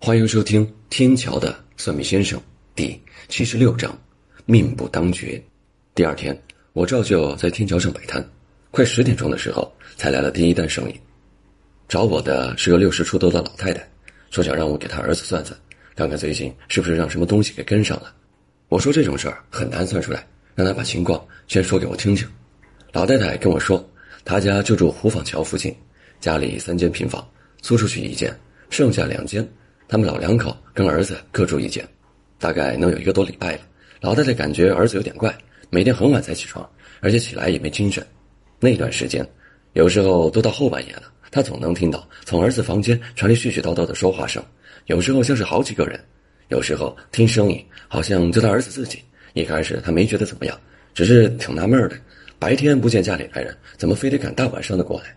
欢迎收听天桥的算命先生第七十六章，命不当绝。第二天，我照旧在天桥上摆摊，快十点钟的时候才来了第一单生意。找我的是个六十出头的老太太，说想让我给她儿子算算，看看最近是不是让什么东西给跟上了。我说这种事儿很难算出来，让她把情况先说给我听听。老太太跟我说，她家就住湖坊桥附近，家里三间平房，租出去一间，剩下两间。他们老两口跟儿子各住一间，大概能有一个多礼拜了。老太太感觉儿子有点怪，每天很晚才起床，而且起来也没精神。那段时间，有时候都到后半夜了，她总能听到从儿子房间传来絮絮叨叨的说话声，有时候像是好几个人，有时候听声音好像就他儿子自己。一开始他没觉得怎么样，只是挺纳闷的，白天不见家里来人，怎么非得赶大晚上的过来？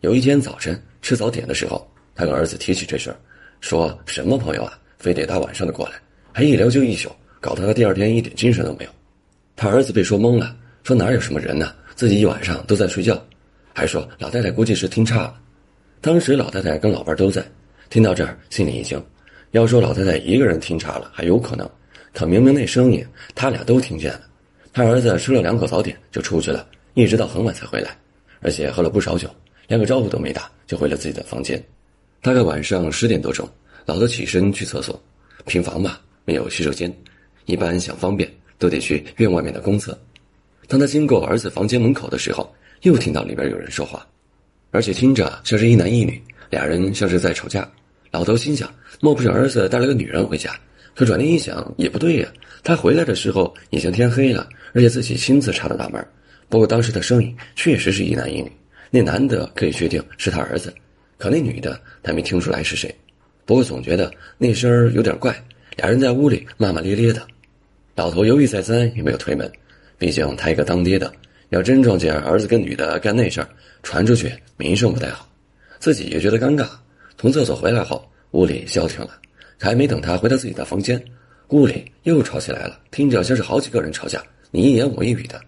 有一天早晨吃早点的时候，他跟儿子提起这事儿。说什么朋友啊，非得大晚上的过来，还一聊就一宿，搞得他第二天一点精神都没有。他儿子被说懵了，说哪有什么人呢？自己一晚上都在睡觉，还说老太太估计是听差了。当时老太太跟老伴都在，听到这儿心里一惊。要说老太太一个人听差了还有可能，可明明那声音他俩都听见了。他儿子吃了两口早点就出去了，一直到很晚才回来，而且喝了不少酒，连个招呼都没打就回了自己的房间。大概晚上十点多钟，老头起身去厕所。平房嘛，没有洗手间，一般想方便都得去院外面的公厕。当他经过儿子房间门口的时候，又听到里边有人说话，而且听着像是一男一女，俩人像是在吵架。老头心想：莫不是儿子带了个女人回家？可转念一想，也不对呀。他回来的时候已经天黑了，而且自己亲自插的大门。不过当时的声音确实是一男一女，那男的可以确定是他儿子。可那女的，他没听出来是谁，不过总觉得那声儿有点怪。俩人在屋里骂骂咧咧的，老头犹豫再三也没有推门，毕竟他一个当爹的，要真撞见儿子跟女的干那事儿，传出去名声不太好，自己也觉得尴尬。从厕所回来后，屋里消停了，还没等他回到自己的房间，屋里又吵起来了，听着像是好几个人吵架，你一言我一语的。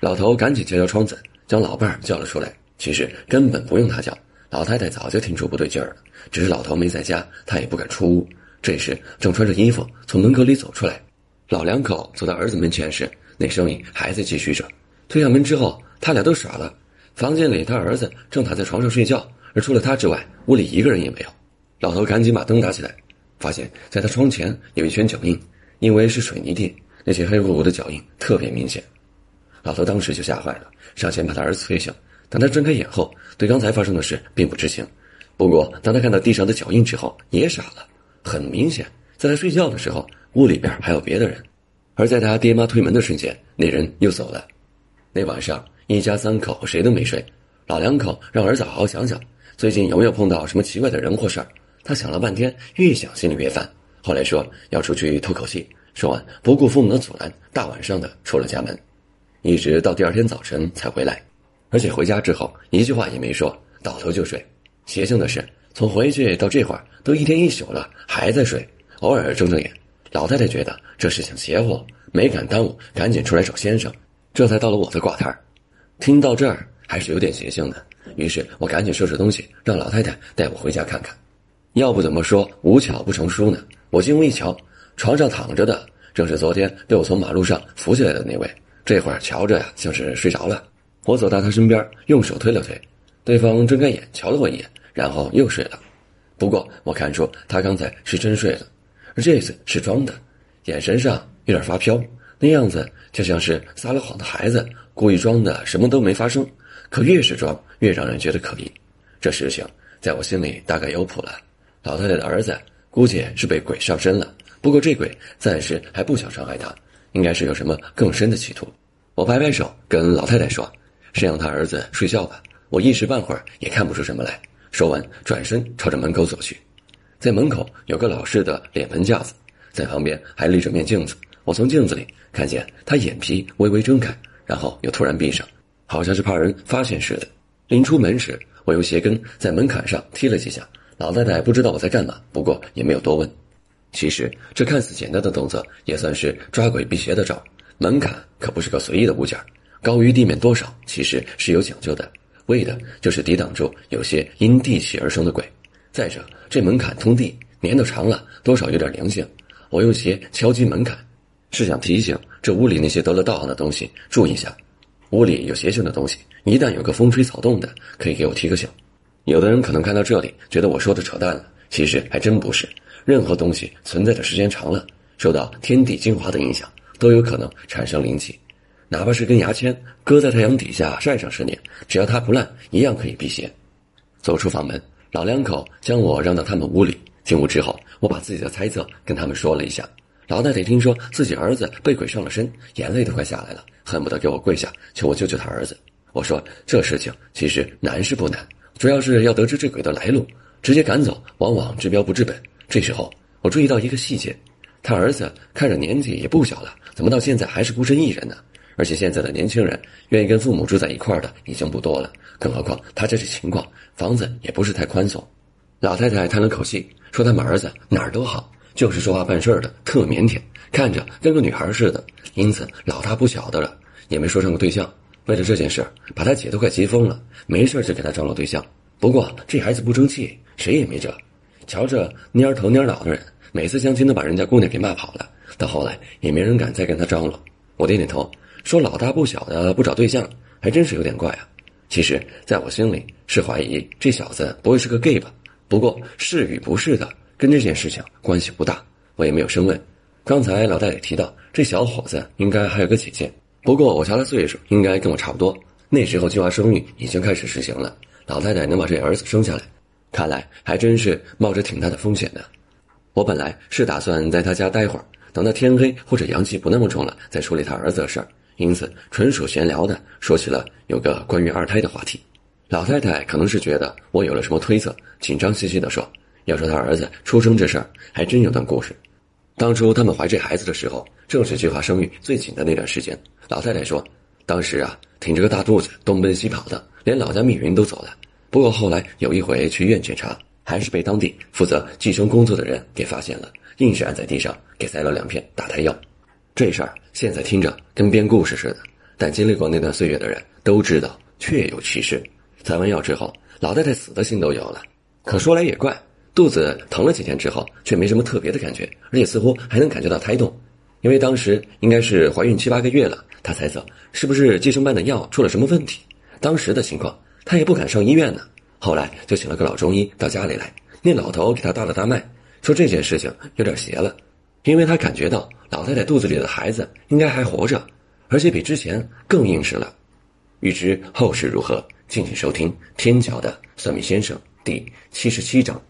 老头赶紧敲敲窗子，将老伴儿叫了出来。其实根本不用他叫。老太太早就听出不对劲儿了，只是老头没在家，她也不敢出屋。这时正穿着衣服从门口里走出来，老两口走到儿子门前时，那声音还在继续着。推开门之后，他俩都傻了。房间里他儿子正躺在床上睡觉，而除了他之外，屋里一个人也没有。老头赶紧把灯打起来，发现在他窗前有一圈脚印，因为是水泥地，那些黑乎乎的脚印特别明显。老头当时就吓坏了，上前把他儿子推醒。等他睁开眼后，对刚才发生的事并不知情。不过，当他看到地上的脚印之后，也傻了。很明显，在他睡觉的时候，屋里边还有别的人。而在他爹妈推门的瞬间，那人又走了。那晚上，一家三口谁都没睡。老两口让儿子好好想想，最近有没有碰到什么奇怪的人或事儿。他想了半天，越想心里越烦。后来说要出去透口气，说完不顾父母的阻拦，大晚上的出了家门，一直到第二天早晨才回来。而且回家之后一句话也没说，倒头就睡。邪性的是，从回去到这会儿都一天一宿了，还在睡，偶尔睁睁眼。老太太觉得这事情邪乎，没敢耽误，赶紧出来找先生，这才到了我的挂摊听到这儿还是有点邪性的，于是我赶紧收拾东西，让老太太带我回家看看。要不怎么说无巧不成书呢？我进屋一瞧，床上躺着的正是昨天被我从马路上扶起来的那位，这会儿瞧着呀像是睡着了。我走到他身边，用手推了推，对方睁开眼瞧了我一眼，然后又睡了。不过我看出他刚才是真睡了，而这次是装的，眼神上有点发飘，那样子就像是撒了谎的孩子，故意装的什么都没发生。可越是装，越让人觉得可疑。这事情在我心里大概有谱了。老太太的儿子估计是被鬼上身了，不过这鬼暂时还不想伤害他，应该是有什么更深的企图。我摆摆手，跟老太太说。是让他儿子睡觉吧，我一时半会儿也看不出什么来。说完，转身朝着门口走去。在门口有个老式的脸盆架子，在旁边还立着面镜子。我从镜子里看见他眼皮微微睁开，然后又突然闭上，好像是怕人发现似的。临出门时，我用鞋跟在门槛上踢了几下。老太太不知道我在干嘛，不过也没有多问。其实这看似简单的动作，也算是抓鬼辟邪的招。门槛可不是个随意的物件。高于地面多少，其实是有讲究的，为的就是抵挡住有些因地气而生的鬼。再者，这门槛通地，年头长了，多少有点灵性。我用鞋敲击门槛，是想提醒这屋里那些得了道行的东西注意一下。屋里有邪性的东西，一旦有个风吹草动的，可以给我提个醒。有的人可能看到这里，觉得我说的扯淡了，其实还真不是。任何东西存在的时间长了，受到天地精华的影响，都有可能产生灵气。哪怕是根牙签，搁在太阳底下晒上十年，只要它不烂，一样可以辟邪。走出房门，老两口将我让到他们屋里。进屋之后，我把自己的猜测跟他们说了一下。老太太听说自己儿子被鬼上了身，眼泪都快下来了，恨不得给我跪下求我救救他儿子。我说这事情其实难是不难，主要是要得知这鬼的来路，直接赶走，往往治标不治本。这时候，我注意到一个细节，他儿子看着年纪也不小了，怎么到现在还是孤身一人呢？而且现在的年轻人愿意跟父母住在一块的已经不多了，更何况他这情况，房子也不是太宽松。老太太叹了口气，说他们儿子哪儿都好，就是说话办事的特腼腆，看着跟个女孩似的，因此老大不小的了，也没说上过对象。为了这件事，把他姐都快急疯了，没事就给他张罗对象。不过这孩子不争气，谁也没辙。瞧这蔫头蔫脑的人，每次相亲都把人家姑娘给骂跑了。到后来也没人敢再跟他张罗。我点点头，说老大不小的不找对象，还真是有点怪啊。其实在我心里是怀疑这小子不会是个 gay 吧？不过是与不是的跟这件事情关系不大，我也没有深问。刚才老大也提到这小伙子应该还有个姐姐，不过我瞧他岁数应该跟我差不多。那时候计划生育已经开始实行了，老太太能把这儿子生下来。看来还真是冒着挺大的风险的。我本来是打算在他家待会儿，等到天黑或者阳气不那么重了再处理他儿子的事儿，因此纯属闲聊的说起了有个关于二胎的话题。老太太可能是觉得我有了什么推测，紧张兮兮地说：“要说她儿子出生这事儿，还真有段故事。当初他们怀这孩子的时候，正是计划生育最紧的那段时间。老太太说，当时啊，挺着个大肚子，东奔西跑的，连老家密云都走了。”不过后来有一回去医院检查，还是被当地负责计生工作的人给发现了，硬是按在地上给塞了两片打胎药。这事儿现在听着跟编故事似的，但经历过那段岁月的人都知道确有其事。采完药之后，老太太死的心都有了。可说来也怪，肚子疼了几天之后，却没什么特别的感觉，而且似乎还能感觉到胎动。因为当时应该是怀孕七八个月了，她猜测是不是计生办的药出了什么问题。当时的情况。他也不敢上医院呢，后来就请了个老中医到家里来。那老头给他搭了搭脉，说这件事情有点邪了，因为他感觉到老太太肚子里的孩子应该还活着，而且比之前更硬实了。欲知后事如何，敬请收听《天桥的算命先生》第七十七章。